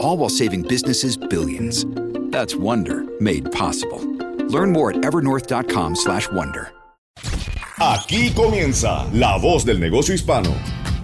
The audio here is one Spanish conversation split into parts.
All while saving businesses billions. That's Wonder made possible. Learn more at evernorth.com/wonder. Aquí comienza La Voz del Negocio Hispano,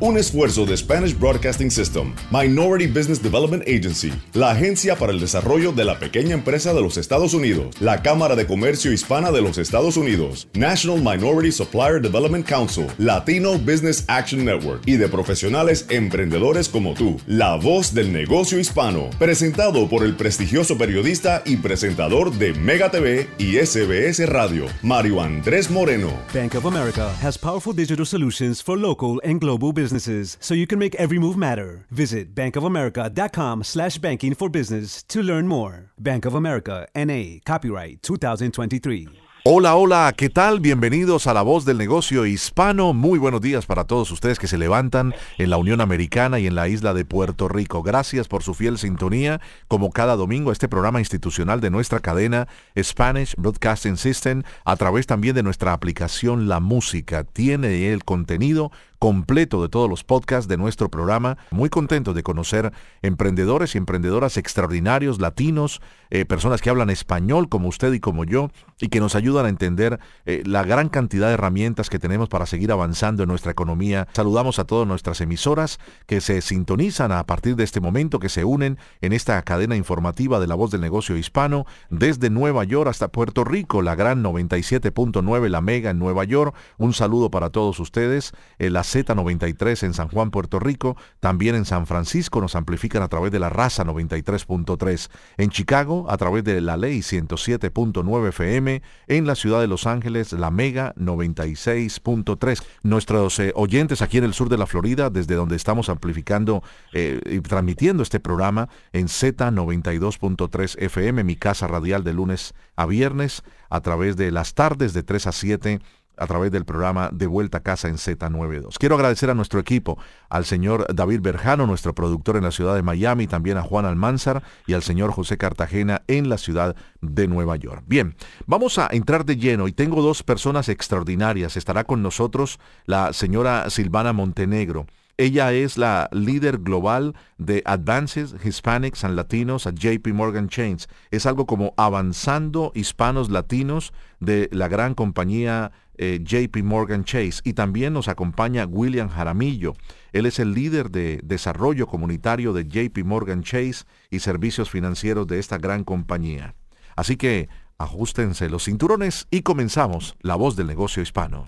un esfuerzo de Spanish Broadcasting System, Minority Business Development Agency, la agencia para el desarrollo de la pequeña empresa de los Estados Unidos, la Cámara de Comercio Hispana de los Estados Unidos, National Minority Supplier Development Council, Latino Business Action Network y de profesionales emprendedores como tú. La Voz del Negocio Hispano, presentado por el prestigioso periodista y presentador de Mega TV y SBS Radio, Mario Andrés Moreno. Bank of America has powerful digital solutions for local and global so you can make every move matter. Visit bankofamerica.com slash banking for business to learn more. Bank of America, N.A., copyright 2023. Hola, hola, ¿qué tal? Bienvenidos a La Voz del Negocio Hispano. Muy buenos días para todos ustedes que se levantan en la Unión Americana y en la isla de Puerto Rico. Gracias por su fiel sintonía, como cada domingo, este programa institucional de nuestra cadena Spanish Broadcasting System, a través también de nuestra aplicación La Música. Tiene el contenido completo de todos los podcasts de nuestro programa. Muy contento de conocer emprendedores y emprendedoras extraordinarios, latinos, eh, personas que hablan español como usted y como yo, y que nos ayudan a entender eh, la gran cantidad de herramientas que tenemos para seguir avanzando en nuestra economía. Saludamos a todas nuestras emisoras que se sintonizan a partir de este momento, que se unen en esta cadena informativa de la voz del negocio hispano, desde Nueva York hasta Puerto Rico, la gran 97.9, la mega en Nueva York. Un saludo para todos ustedes. Eh, Z93 en San Juan, Puerto Rico. También en San Francisco nos amplifican a través de la raza 93.3. En Chicago a través de la ley 107.9 FM. En la ciudad de Los Ángeles la Mega 96.3. Nuestros eh, oyentes aquí en el sur de la Florida, desde donde estamos amplificando eh, y transmitiendo este programa en Z92.3 FM, mi casa radial de lunes a viernes, a través de las tardes de 3 a 7 a través del programa De Vuelta a Casa en Z92. Quiero agradecer a nuestro equipo, al señor David Berjano, nuestro productor en la ciudad de Miami, también a Juan Almanzar y al señor José Cartagena en la ciudad de Nueva York. Bien, vamos a entrar de lleno y tengo dos personas extraordinarias. Estará con nosotros la señora Silvana Montenegro. Ella es la líder global de Advances Hispanics and Latinos a JP Morgan Chains. Es algo como avanzando hispanos latinos de la gran compañía eh, JP Morgan Chase. Y también nos acompaña William Jaramillo. Él es el líder de desarrollo comunitario de JP Morgan Chase y servicios financieros de esta gran compañía. Así que ajustense los cinturones y comenzamos La Voz del Negocio Hispano.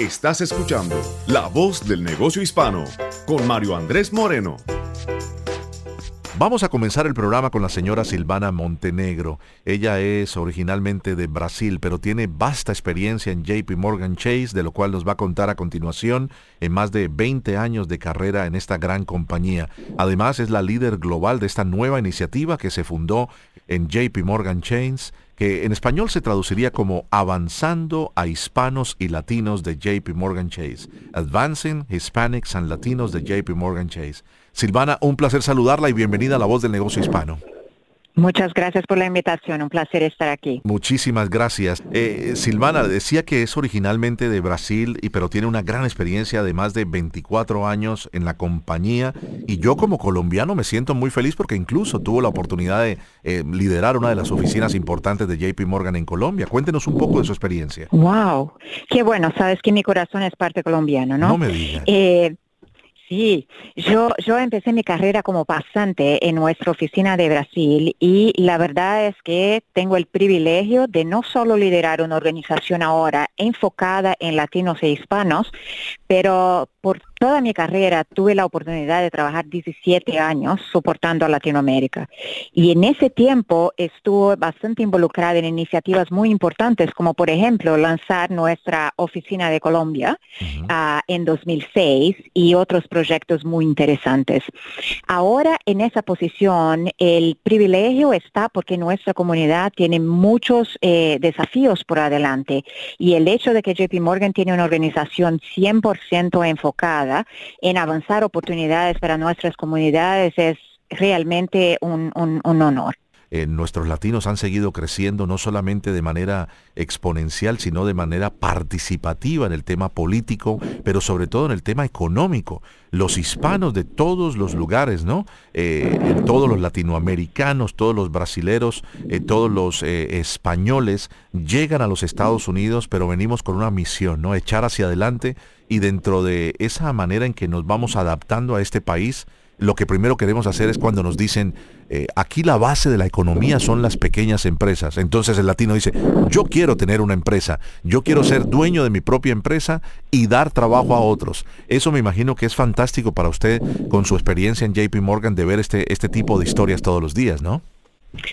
Estás escuchando La Voz del Negocio Hispano con Mario Andrés Moreno. Vamos a comenzar el programa con la señora Silvana Montenegro. Ella es originalmente de Brasil, pero tiene vasta experiencia en JP Morgan Chase, de lo cual nos va a contar a continuación en más de 20 años de carrera en esta gran compañía. Además, es la líder global de esta nueva iniciativa que se fundó en JP Morgan Chase que en español se traduciría como Avanzando a Hispanos y Latinos de JP Morgan Chase. Advancing Hispanics and Latinos de JP Morgan Chase. Silvana, un placer saludarla y bienvenida a La Voz del Negocio Hispano. Muchas gracias por la invitación, un placer estar aquí. Muchísimas gracias. Eh, Silvana decía que es originalmente de Brasil, y, pero tiene una gran experiencia de más de 24 años en la compañía. Y yo como colombiano me siento muy feliz porque incluso tuvo la oportunidad de eh, liderar una de las oficinas importantes de JP Morgan en Colombia. Cuéntenos un poco de su experiencia. ¡Wow! Qué bueno, sabes que mi corazón es parte colombiano, ¿no? No me digas. Eh, Sí, yo, yo empecé mi carrera como pasante en nuestra oficina de Brasil y la verdad es que tengo el privilegio de no solo liderar una organización ahora enfocada en latinos e hispanos, pero por toda mi carrera tuve la oportunidad de trabajar 17 años soportando a Latinoamérica. Y en ese tiempo estuve bastante involucrada en iniciativas muy importantes, como por ejemplo lanzar nuestra oficina de Colombia uh, en 2006 y otros proyectos muy interesantes. Ahora en esa posición el privilegio está porque nuestra comunidad tiene muchos eh, desafíos por adelante y el hecho de que JP Morgan tiene una organización 100% enfocada en avanzar oportunidades para nuestras comunidades es realmente un, honor. Eh, nuestros latinos han seguido creciendo no solamente de manera exponencial, sino de manera participativa en el tema político, pero sobre todo en el tema económico. Los hispanos de todos los lugares, ¿no? Eh, todos los latinoamericanos, todos los brasileros, eh, todos los españoles llegan a los Estados Unidos, pero venimos con una misión, ¿no? Echar hacia adelante y dentro de esa manera en que nos vamos adaptando a este país, lo que primero queremos hacer es cuando nos dicen, eh, aquí la base de la economía son las pequeñas empresas. Entonces el latino dice, yo quiero tener una empresa, yo quiero ser dueño de mi propia empresa y dar trabajo a otros. Eso me imagino que es fantástico para usted con su experiencia en JP Morgan de ver este, este tipo de historias todos los días, ¿no?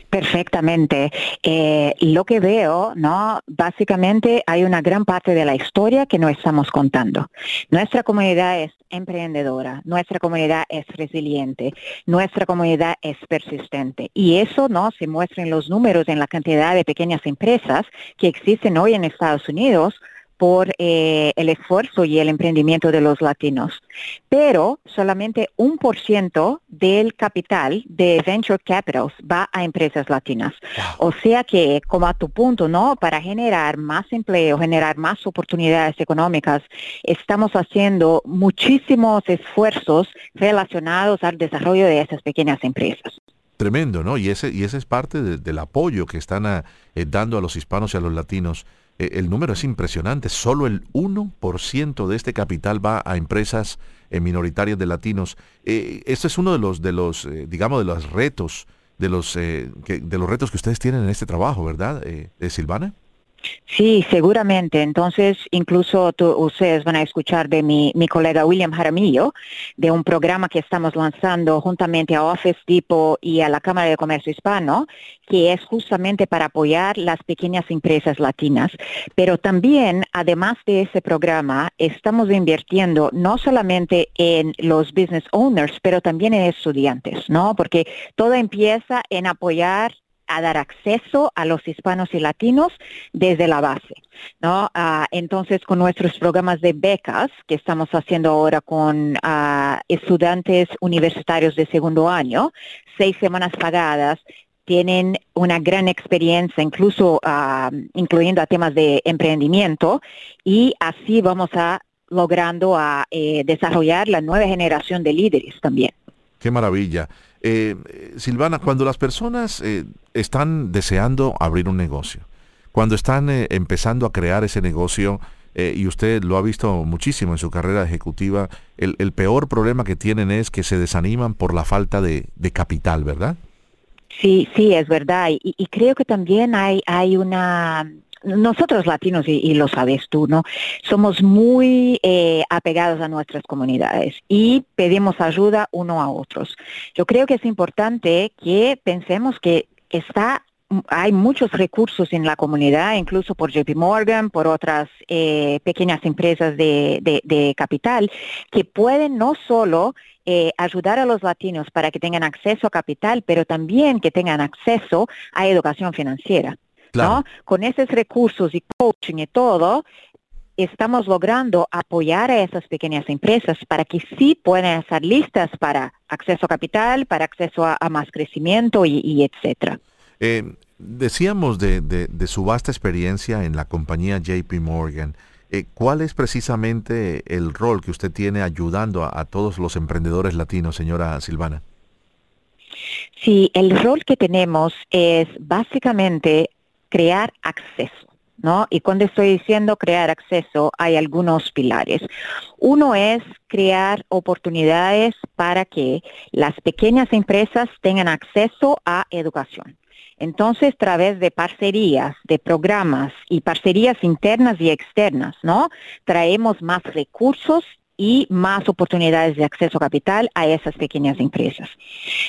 Perfectamente. Eh, lo que veo, ¿no? Básicamente hay una gran parte de la historia que no estamos contando. Nuestra comunidad es emprendedora, nuestra comunidad es resiliente, nuestra comunidad es persistente. Y eso, ¿no? Se muestra en los números, en la cantidad de pequeñas empresas que existen hoy en Estados Unidos por eh, el esfuerzo y el emprendimiento de los latinos. Pero solamente un por ciento del capital de Venture Capitals va a empresas latinas. O sea que, como a tu punto, ¿no? Para generar más empleo, generar más oportunidades económicas, estamos haciendo muchísimos esfuerzos relacionados al desarrollo de esas pequeñas empresas. Tremendo, ¿no? Y ese, y ese es parte del apoyo que están eh, dando a los hispanos y a los latinos el número es impresionante. Solo el 1% de este capital va a empresas eh, minoritarias de latinos. Eh, este es uno de los, de los digamos, de los retos, de los, de los retos que ustedes tienen en este trabajo, ¿verdad, Silvana? Sí, seguramente. Entonces, incluso ustedes van a escuchar de mi, mi, colega William Jaramillo, de un programa que estamos lanzando juntamente a Office Depot y a la Cámara de Comercio Hispano, que es justamente para apoyar las pequeñas empresas latinas. Pero también, además de ese programa, estamos invirtiendo no solamente en los business owners, pero también en estudiantes, ¿no? Porque todo empieza en apoyar a dar acceso a los hispanos y latinos desde la base. ¿no? Ah, entonces, con nuestros programas de becas que estamos haciendo ahora con ah, estudiantes universitarios de segundo año, seis semanas pagadas, tienen una gran experiencia, incluso ah, incluyendo a temas de emprendimiento, y así vamos a logrando a eh, desarrollar la nueva generación de líderes también. Qué maravilla. Eh, Silvana, cuando las personas eh, están deseando abrir un negocio, cuando están eh, empezando a crear ese negocio, y usted lo ha visto muchísimo en su carrera ejecutiva, el, peor problema que tienen es que se desaniman por la falta de, de capital, ¿verdad? Sí, sí, es verdad. Y, y, creo que también hay, hay una nosotros latinos, y, lo sabes tú, ¿no? Somos muy eh, apegados a nuestras comunidades y pedimos ayuda uno a otros. Yo creo que es importante que pensemos que está hay muchos recursos en la comunidad, incluso por JP Morgan, por otras eh, pequeñas empresas de, capital, que pueden no solo eh, ayudar a los latinos para que tengan acceso a capital, pero también que tengan acceso a educación financiera. Con esos recursos y coaching y todo, estamos logrando apoyar a esas pequeñas empresas para que sí puedan estar listas para acceso a capital, para acceso a, más crecimiento y, etcétera. Eh, decíamos de, su vasta experiencia en la compañía JP Morgan. Eh, ¿Cuál es precisamente el rol que usted tiene ayudando a, a todos los emprendedores latinos, señora Silvana? Sí, el rol que tenemos es básicamente crear acceso. ¿no? Y cuando estoy diciendo crear acceso, hay algunos pilares. Uno es crear oportunidades para que las pequeñas empresas tengan acceso a educación. Entonces, a través de parcerías, de programas y parcerías internas y externas, ¿no? Traemos más recursos y más oportunidades de acceso a capital a esas pequeñas empresas.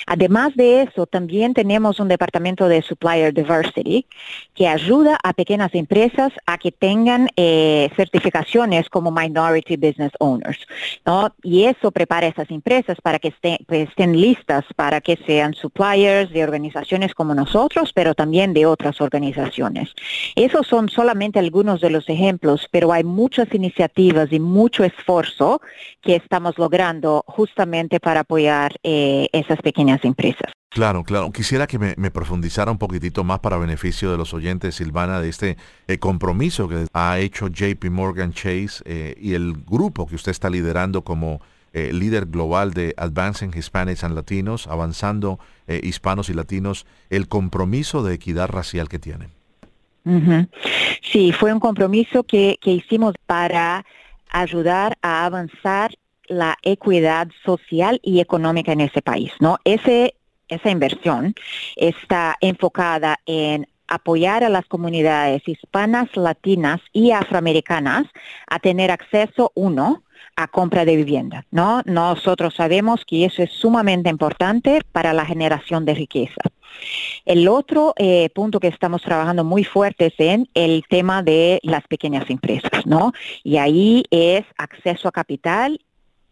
Además de eso, también tenemos un departamento de Supplier Diversity que ayuda a pequeñas empresas a que tengan eh, certificaciones como Minority Business Owners. ¿no? Y eso prepara a esas empresas para que pues, estén listas para que sean suppliers de organizaciones como nosotros, pero también de otras organizaciones. Esos son solamente algunos de los ejemplos, pero hay muchas iniciativas y mucho esfuerzo que estamos logrando justamente para apoyar eh, esas pequeñas empresas. Claro, claro. Quisiera que me, profundizara un poquitito más para beneficio de los oyentes, Silvana, de este eh, compromiso que ha hecho JP Morgan Chase eh, y el grupo que usted está liderando como líder global de Advancing Hispanics and Latinos, avanzando hispanos y latinos, el compromiso de equidad racial que tienen. Sí, fue un compromiso que, que hicimos para ayudar a avanzar la equidad social y económica en ese país, ¿no? Ese, esa inversión está enfocada en apoyar a las comunidades hispanas, latinas y afroamericanas a tener acceso, uno, a compra de vivienda, ¿no? Nosotros sabemos que eso es sumamente importante para la generación de riqueza. El otro eh, punto que estamos trabajando muy fuerte es en el tema de las pequeñas empresas, ¿no? Y ahí es acceso a capital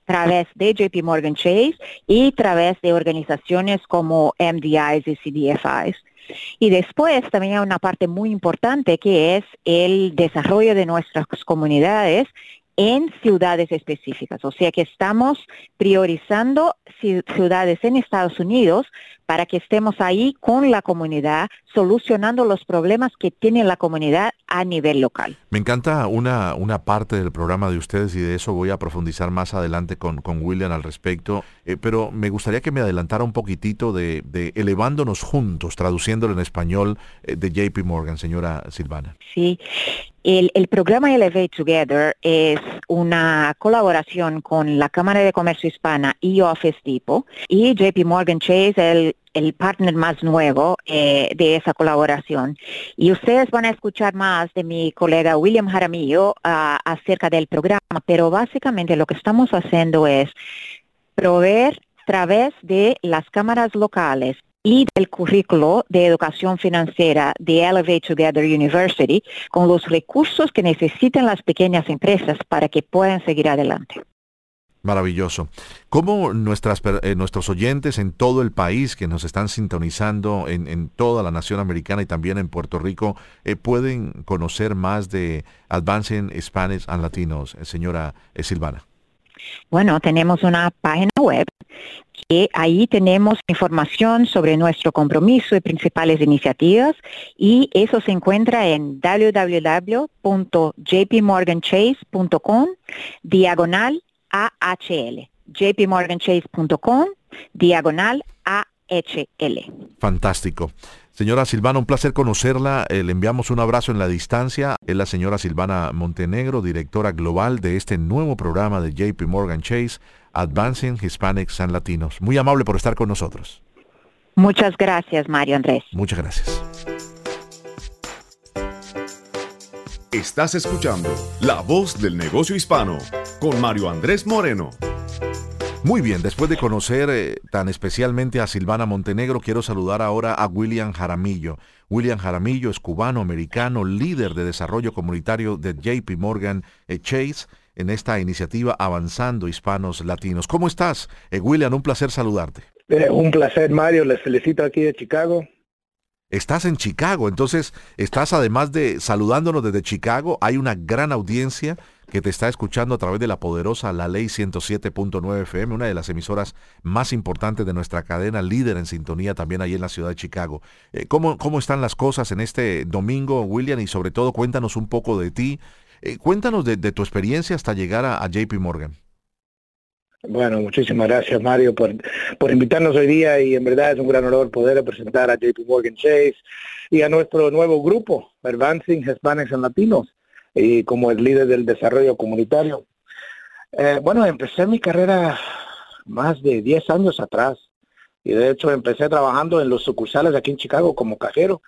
a través de JP Morgan Chase y través de organizaciones como MDIs y CDFIs. Y después también hay una parte muy importante que es el desarrollo de nuestras comunidades en ciudades específicas. O sea que estamos priorizando ciudades en Estados Unidos para que estemos ahí con la comunidad, solucionando los problemas que tiene la comunidad a nivel local. Me encanta una, una parte del programa de ustedes y de eso voy a profundizar más adelante con, con William al respecto, eh, pero me gustaría que me adelantara un poquitito de, de elevándonos juntos, traduciéndolo en español eh, de JP Morgan, señora Silvana. Sí, el, programa Elevate Together es una colaboración con la Cámara de Comercio Hispana y Office Depot y JP Morgan Chase, el el partner más nuevo eh, de esa colaboración. Y ustedes van a escuchar más de mi colega William Jaramillo ah, acerca del programa, pero básicamente lo que estamos haciendo es proveer a través de las cámaras locales y del currículo de educación financiera de Elevate Together University con los recursos que necesitan las pequeñas empresas para que puedan seguir adelante. Maravilloso. ¿Cómo nuestras, eh, nuestros oyentes en todo el país que nos están sintonizando en, toda la nación americana y también en Puerto Rico eh, pueden conocer más de Advancing Spanish and Latinos, eh, señora Silvana? Bueno, tenemos una página web que ahí tenemos información sobre nuestro compromiso y principales iniciativas y eso se encuentra en www.jpmorganchase.com diagonal AHL. jpmorganchase.com, diagonal AHL. Fantástico. Señora Silvana, un placer conocerla. Eh, le enviamos un abrazo en la distancia. Es la señora Silvana Montenegro, directora global de este nuevo programa de JP Morgan Chase, Advancing Hispanics and Latinos. Muy amable por estar con nosotros. Muchas gracias, Mario Andrés. Muchas gracias. Estás escuchando La Voz del Negocio Hispano con Mario Andrés Moreno. Muy bien, después de conocer eh, tan especialmente a Silvana Montenegro, quiero saludar ahora a William Jaramillo. William Jaramillo es cubano-americano, líder de desarrollo comunitario de JP Morgan eh, Chase en esta iniciativa Avanzando Hispanos Latinos. ¿Cómo estás? Eh, William, un placer saludarte. un placer, Mario. Les felicito aquí de Chicago. Estás en Chicago, entonces estás además de saludándonos desde Chicago, hay una gran audiencia que te está escuchando a través de la poderosa La Ley 107.9 FM, una de las emisoras más importantes de nuestra cadena, líder en sintonía también ahí en la ciudad de Chicago. Eh, ¿cómo, ¿Cómo están las cosas en este domingo, William? Y sobre todo, cuéntanos un poco de ti. Eh, cuéntanos de, tu experiencia hasta llegar a, JP Morgan. Bueno, muchísimas gracias Mario por, por invitarnos hoy día y en verdad es un gran honor poder presentar a JP Morgan Chase y a nuestro nuevo grupo, Advancing Hispanics and Latinos, y como el líder del desarrollo comunitario. Eh, bueno, empecé mi carrera más de 10 años atrás y de hecho empecé trabajando en los sucursales aquí en Chicago como cajero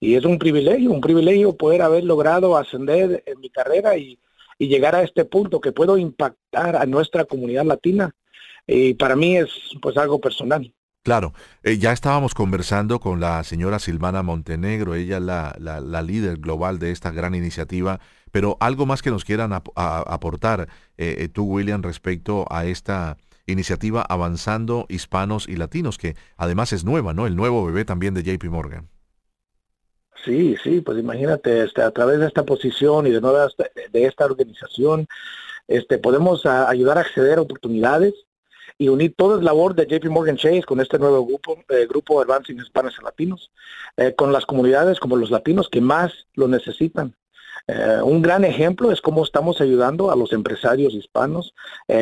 y es un privilegio, un privilegio poder haber logrado ascender en mi carrera y, llegar a este punto que puedo impactar a nuestra comunidad latina y para mí es pues algo personal. Claro, eh, ya estábamos conversando con la señora Silvana Montenegro, ella es la, la, líder global de esta gran iniciativa, pero algo más que nos quieran aportar eh, eh, tú, William, respecto a esta iniciativa Avanzando Hispanos y Latinos, que además es nueva, ¿no? El nuevo bebé también de JP Morgan. Sí, sí, pues imagínate, este, a través de esta posición y de, nuevas, de esta organización, este, podemos ayudar a acceder a oportunidades y unir toda la labor de JP Morgan Chase con este nuevo grupo, eh, grupo Advancing Hispanos y Latinos, eh, con las comunidades como los latinos que más lo necesitan. Eh, un gran ejemplo es cómo estamos ayudando a los empresarios hispanos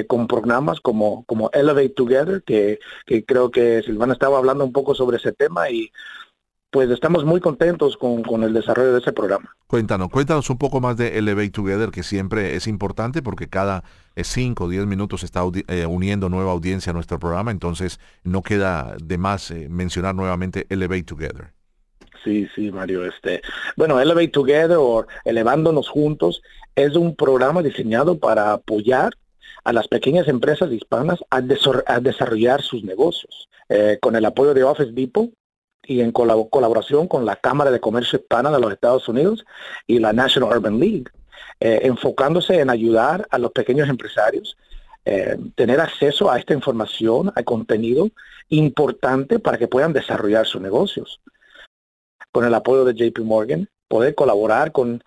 con programas como, como Elevate Together, que, que creo que Silvana estaba hablando un poco sobre ese tema y pues estamos muy contentos con, el desarrollo de ese programa. Cuéntanos, cuéntanos un poco más de Elevate Together, que siempre es importante porque cada 5 o 10 minutos está eh, uniendo nueva audiencia a nuestro programa, entonces no queda de más eh, mencionar nuevamente Elevate Together. Sí, sí, Mario. Este, bueno, Elevate Together o Elevándonos Juntos es un programa diseñado para apoyar a las pequeñas empresas hispanas a, desarrollar sus negocios. Eh, con el apoyo de Office Depot, y en colaboración con la Cámara de Comercio Hispana de los Estados Unidos y la National Urban League, eh, enfocándose en ayudar a los pequeños empresarios eh, tener acceso a esta información, a contenido importante para que puedan desarrollar sus negocios. Con el apoyo de JP Morgan, poder colaborar con,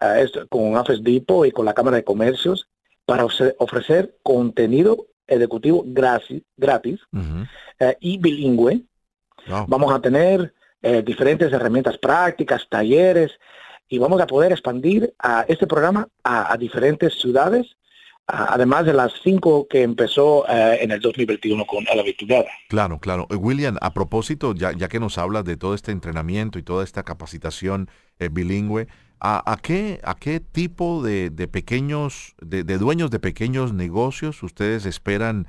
uh, con Office Depot y con la Cámara de Comercios para ofrecer contenido ejecutivo gratis, gratis y bilingüe Vamos a tener eh, diferentes herramientas prácticas, talleres, y vamos a poder expandir a este programa a, diferentes ciudades, además de las cinco que empezó eh, en el 2021 con la virtual. Claro, claro. Eh, William, a propósito, ya, ya que nos hablas de todo este entrenamiento y toda esta capacitación bilingüe, ¿a, qué, ¿a qué tipo de, pequeños, de, dueños de pequeños negocios ustedes esperan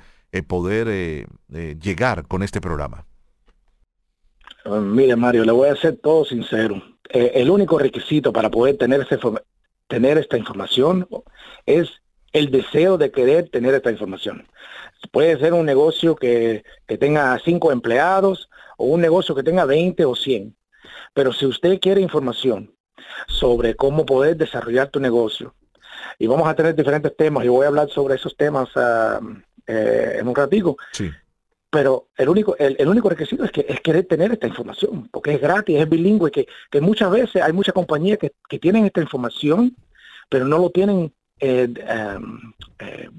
poder llegar con este programa? Ah, mire, Mario, le voy a ser todo sincero. Eh, el único requisito para poder tener, tener esta información es el deseo de querer tener esta información. Puede ser un negocio que, tenga cinco empleados o un negocio que tenga 20 o 100. Pero si usted quiere información sobre cómo poder desarrollar tu negocio, y vamos a tener diferentes temas, y voy a hablar sobre esos temas ah, eh, en un ratico. Sí pero el único, el, único requisito es que es querer tener esta información, porque es gratis, es bilingüe, que, que muchas veces hay muchas compañías que, que tienen esta información, pero no lo tienen eh, em, eh,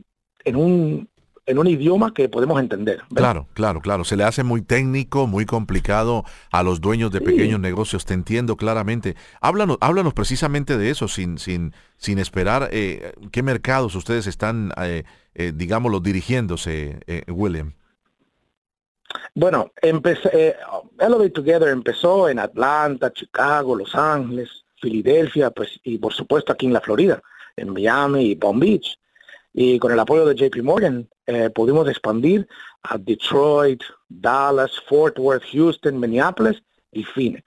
en un en un idioma que podemos entender. Claro, claro, claro. Se le hace muy técnico, muy complicado a los dueños de pequeños negocios. Te entiendo claramente. Háblanos, háblanos precisamente de eso, sin, sin, sin esperar eh, qué mercados ustedes están, eh, digámoslo, dirigiéndose, William. Bueno, empecé, eh, Elevate Together empezó en Atlanta, Chicago, Los Ángeles, Filadelfia, pues, y por supuesto aquí en la Florida, en Miami y Palm Beach. Y con el apoyo de JP Morgan eh, pudimos expandir a Detroit, Dallas, Fort Worth, Houston, Minneapolis y Phoenix.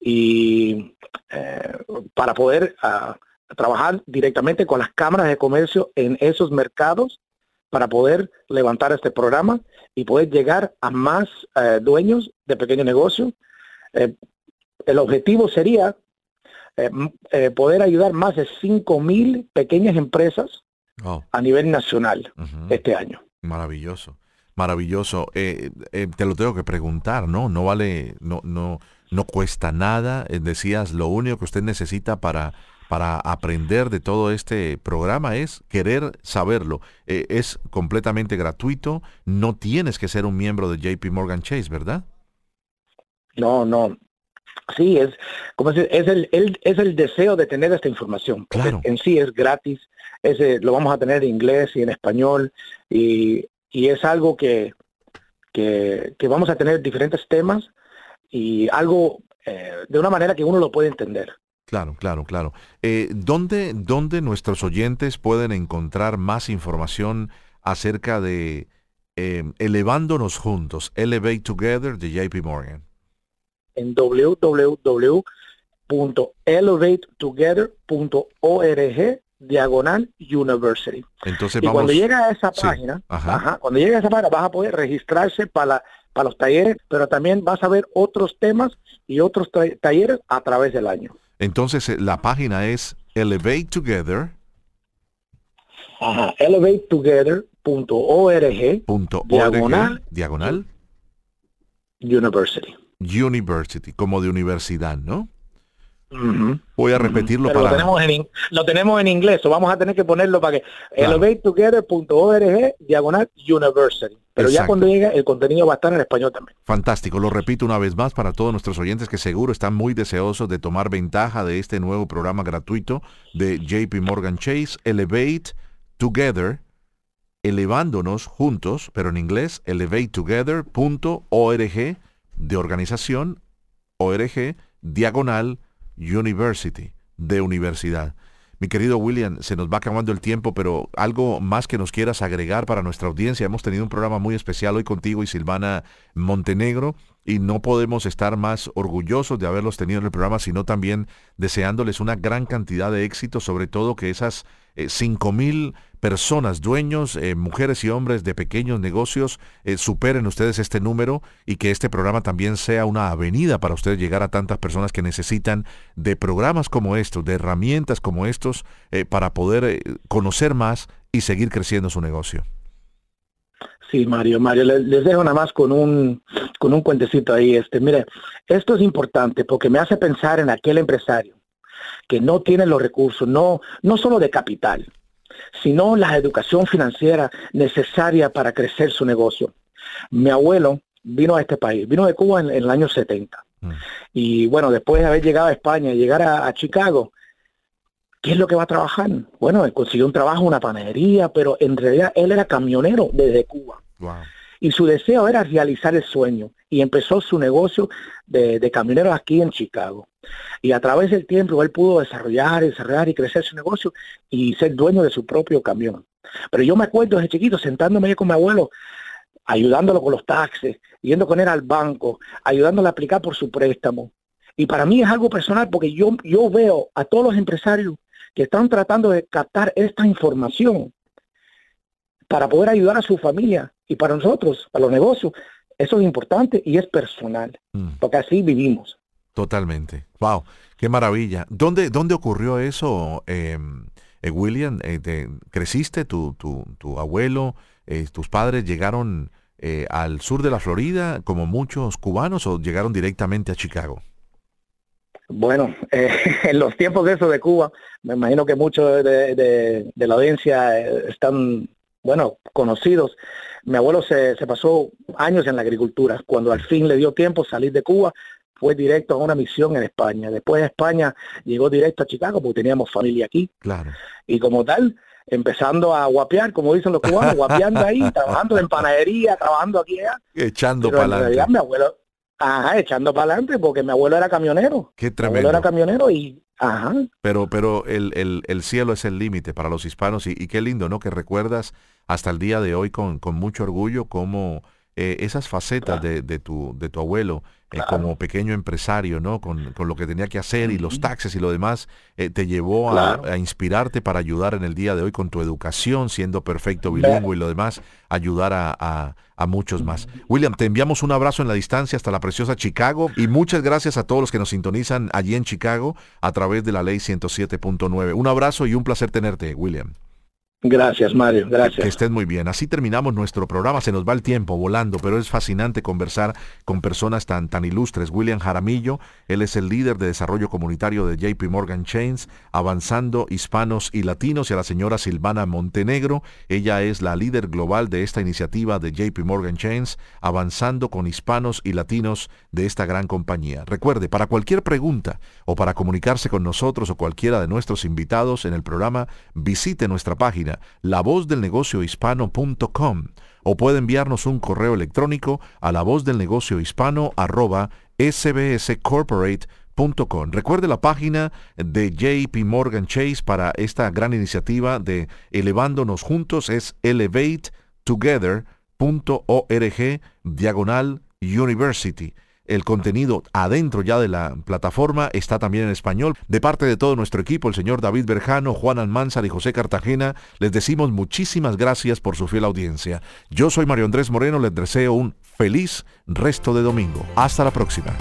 Y eh, para poder ah, trabajar directamente con las cámaras de comercio en esos mercados para poder levantar este programa y poder llegar a más eh, dueños de pequeño negocio. Eh, el objetivo sería eh, poder ayudar más de 5 mil pequeñas empresas a nivel nacional este año. Maravilloso, maravilloso. te lo tengo que preguntar, ¿no? No vale, no, no, no cuesta nada. decías, lo único que usted necesita para para aprender de todo este programa es querer saberlo. Eh, es completamente gratuito, no tienes que ser un miembro de JP Morgan Chase, ¿verdad? No, no. Sí, es como es, es el, es el deseo de tener esta información. Claro. En sí es gratis, es, eh, lo vamos a tener en inglés y en español y, y es algo que, que, que, vamos a tener diferentes temas y algo eh, de una manera que uno lo puede entender. Claro, claro, claro. Eh, ¿dónde, ¿Dónde nuestros oyentes pueden encontrar más información acerca de eh, Elevándonos Juntos, Elevate Together de JP Morgan? En www.elevatetogether.org diagonal university. Entonces y vamos, cuando llega a esa sí, página, ajá. ajá, cuando llega a esa página vas a poder registrarse para, para los talleres, pero también vas a ver otros temas y otros ta- talleres a través del año. Entonces eh, la página es Elevate Together. Ajá, elevatetogether.org Diagonal. diagonal university. university, como de universidad, ¿no? Voy a repetirlo Pero lo para... tenemos, en, in- lo tenemos en inglés, o vamos a tener que ponerlo para que Claro. elevatetogether.org diagonal university. Pero ya cuando llegue el contenido va a estar en español también. Fantástico, lo repito una vez más para todos nuestros oyentes que seguro están muy deseosos de tomar ventaja de este nuevo programa gratuito de JP Morgan Chase, Elevate Together, elevándonos juntos, pero en inglés, elevatetogether.org de organización, org, diagonal, university, de universidad. Mi querido William, se nos va acabando el tiempo, pero algo más que nos quieras agregar para nuestra audiencia. Hemos tenido un programa muy especial hoy contigo y Silvana Montenegro y no podemos estar más orgullosos de haberlos tenido en el programa, sino también deseándoles una gran cantidad de éxito, sobre todo que esas cinco mil personas, dueños, eh, mujeres y hombres de pequeños negocios, eh, superen ustedes este número y que este programa también sea una avenida para ustedes llegar a tantas personas que necesitan de programas como estos, de herramientas como estos, eh, para poder eh, conocer más y seguir creciendo su negocio. Sí, Mario, Mario, les dejo nada más con un, con un cuentecito ahí. Este, mire, esto es importante porque me hace pensar en aquel empresario que no tiene los recursos, no, no solo de capital, sino la educación financiera necesaria para crecer su negocio. Mi abuelo vino a este país, vino de Cuba en, en el año 70. Mm. Y bueno, después de haber llegado a España y llegar a, a Chicago, ¿qué es lo que va a trabajar? Bueno, él consiguió un trabajo una panadería, pero en realidad él era camionero desde Cuba. Wow. Y su deseo era realizar el sueño. Y empezó su negocio de, camioneros aquí en Chicago. Y a través del tiempo él pudo desarrollar, desarrollar y crecer su negocio y ser dueño de su propio camión. Pero yo me acuerdo desde chiquito sentándome con mi abuelo, ayudándolo con los taxes, yendo con él al banco, ayudándole a aplicar por su préstamo. Y para mí es algo personal porque yo, yo veo a todos los empresarios que están tratando de captar esta información para poder ayudar a su familia y para nosotros, para los negocios. Eso es importante y es personal, Mm. porque así vivimos. Totalmente. Wow, qué maravilla. ¿Dónde, dónde ocurrió eso, eh, eh, William? Eh, te- ¿Creciste? ¿Tu, tu, tu abuelo, eh, tus padres llegaron eh, al sur de la Florida como muchos cubanos o llegaron directamente a Chicago? Bueno, eh, en los tiempos de eso de Cuba, me imagino que muchos de, de- de la audiencia están, bueno, conocidos. Mi abuelo se, se pasó años en la agricultura. Cuando al fin le dio tiempo salir de Cuba, fue directo a una misión en España. Después de España llegó directo a Chicago porque teníamos familia aquí. Claro. Y como tal, empezando a guapear, como dicen los cubanos, guapeando ahí, trabajando en panadería, trabajando aquí y allá. Echando para adelante. mi abuelo, ajá, echando para adelante, porque mi abuelo era camionero. Qué Mi abuelo era tremendo. camionero y, ajá, Pero, pero el, el- el cielo es el límite para los hispanos y, y qué lindo, ¿no? Que recuerdas hasta el día de hoy con, con mucho orgullo cómo eh, esas facetas de, de tu, de tu abuelo eh, como pequeño empresario, ¿no? Con, con lo que tenía que hacer y los taxes y lo demás, eh, te llevó a, inspirarte para ayudar en el día de hoy con tu educación, siendo perfecto bilingüe y lo demás, ayudar a, a- a muchos más. William, te enviamos un abrazo en la distancia hasta la preciosa Chicago y muchas gracias a todos los que nos sintonizan allí en Chicago a través de la ley 107.9. Un abrazo y un placer tenerte, William. Gracias, Mario. Gracias. Que estén muy bien. Así terminamos nuestro programa. Se nos va el tiempo volando, pero es fascinante conversar con personas tan, tan ilustres. William Jaramillo, él es el líder de desarrollo comunitario de JP Morgan Chains, avanzando hispanos y latinos, y a la señora Silvana Montenegro. Ella es la líder global de esta iniciativa de JP Morgan Chains, avanzando con hispanos y latinos de esta gran compañía. Recuerde, para cualquier pregunta o para comunicarse con nosotros o cualquiera de nuestros invitados en el programa, visite nuestra página lavozdelnegociohispano.com o puede enviarnos un correo electrónico a lavozdelnegociohispano arroba sbscorporate.com. Recuerde la página de JP Morgan Chase para esta gran iniciativa de Elevándonos Juntos es elevatetogether.org diagonal university. El contenido adentro ya de la plataforma está también en español. De parte de todo nuestro equipo, el señor David Berjano, Juan Almanzar y José Cartagena, les decimos muchísimas gracias por su fiel audiencia. Yo soy Mario Andrés Moreno, les deseo un feliz resto de domingo. Hasta la próxima.